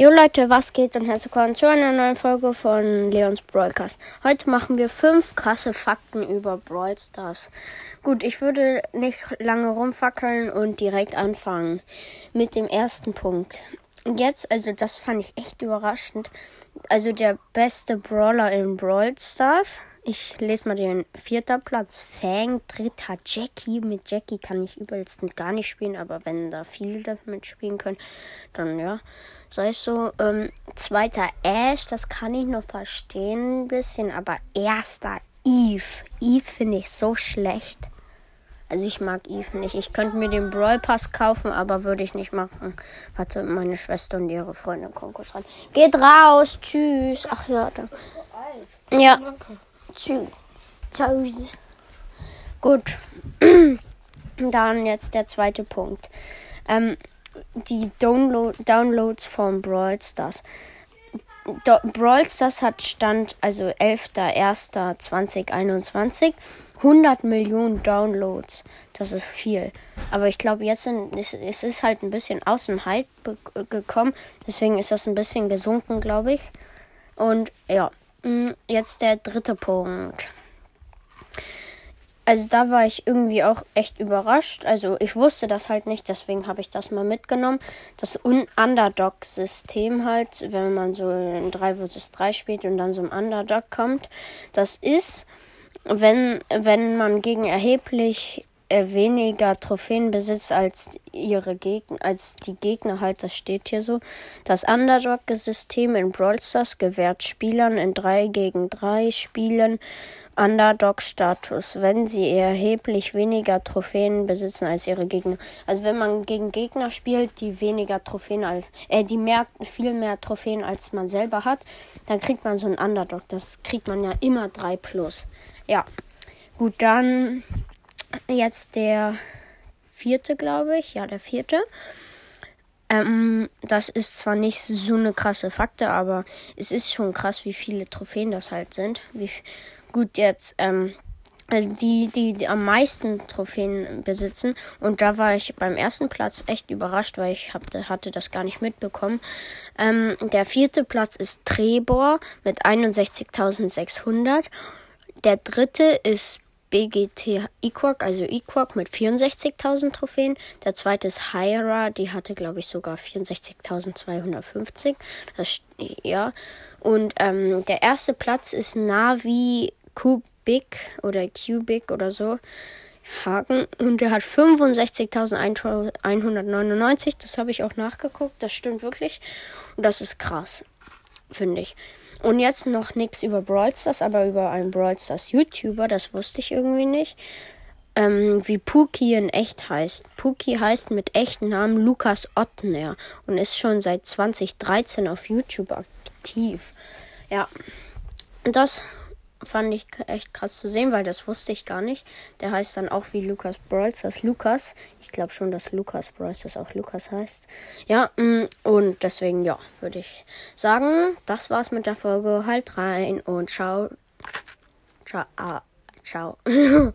Jo Leute, was geht und herzlich willkommen zu einer neuen Folge von Leons Broadcast. Heute machen wir fünf krasse Fakten über Brawl Stars. Gut, ich würde nicht lange rumfackeln und direkt anfangen mit dem ersten Punkt. Jetzt, also das fand ich echt überraschend. Also der beste Brawler in Brawl Stars ich lese mal den vierten Platz. Fang, dritter Jackie. Mit Jackie kann ich übelst gar nicht spielen, aber wenn da viele damit spielen können, dann ja. Sei es so. Ähm, zweiter Ash, das kann ich noch verstehen ein bisschen, aber erster Eve. Eve finde ich so schlecht. Also ich mag Eve nicht. Ich könnte mir den Brawl Pass kaufen, aber würde ich nicht machen. Warte, meine Schwester und ihre Freundin kommen kurz rein. Geht raus, tschüss. Ach ja, da. Ja. Tschüss. Gut. Dann jetzt der zweite Punkt. Ähm, die Download Downloads von Brawl Stars. Do Brawl Stars hat Stand, also 11.01.2021, 100 Millionen Downloads. Das ist viel. Aber ich glaube, jetzt sind, es, es ist halt ein bisschen aus dem Hype gekommen. Deswegen ist das ein bisschen gesunken, glaube ich. Und ja, jetzt der dritte Punkt. Also da war ich irgendwie auch echt überrascht. Also ich wusste das halt nicht, deswegen habe ich das mal mitgenommen. Das Underdog-System halt, wenn man so in 3 vs 3 spielt und dann so ein Underdog kommt. Das ist, wenn, wenn man gegen erheblich weniger Trophäen besitzt als ihre Gegner, als die Gegner halt, das steht hier so. Das Underdog-System in Brawl Stars gewährt Spielern in 3 gegen 3 Spielen Underdog-Status, wenn sie erheblich weniger Trophäen besitzen als ihre Gegner. Also wenn man gegen Gegner spielt, die weniger Trophäen als, äh, die mehr, viel mehr Trophäen als man selber hat, dann kriegt man so ein Underdog. Das kriegt man ja immer 3 plus. Ja. Gut, dann jetzt der vierte, glaube ich. Ja, der vierte. Ähm, das ist zwar nicht so eine krasse Fakte, aber es ist schon krass, wie viele Trophäen das halt sind. Wie gut jetzt, ähm, also die, die, die am meisten Trophäen besitzen. Und da war ich beim ersten Platz echt überrascht, weil ich hab, hatte das gar nicht mitbekommen. Ähm, der vierte Platz ist Trebor mit 61.600. Der dritte ist BGT Equark, also Equark mit 64.000 Trophäen. Der zweite ist Hyra, die hatte, glaube ich, sogar 64.250. ja. Und ähm, der erste Platz ist Navi Kubik oder Cubic oder so. Haken. Und der hat 65.199. Das habe ich auch nachgeguckt. Das stimmt wirklich. Und das ist krass, finde ich. Und jetzt noch nichts über Brawl Stars, aber über einen Brawl Stars YouTuber, das wusste ich irgendwie nicht. Ähm, wie Puki in echt heißt. Puki heißt mit echten Namen Lukas Ottner und ist schon seit 2013 auf YouTube aktiv. Ja, das fand ich echt krass zu sehen, weil das wusste ich gar nicht. Der heißt dann auch wie Lukas Brawls, das Lukas. Ich glaube schon, dass Lukas Brawls das auch Lukas heißt. Ja, mm, und deswegen, ja, würde ich sagen, das war's mit der Folge. Halt rein und ciao. Ciao. Ah, ciao.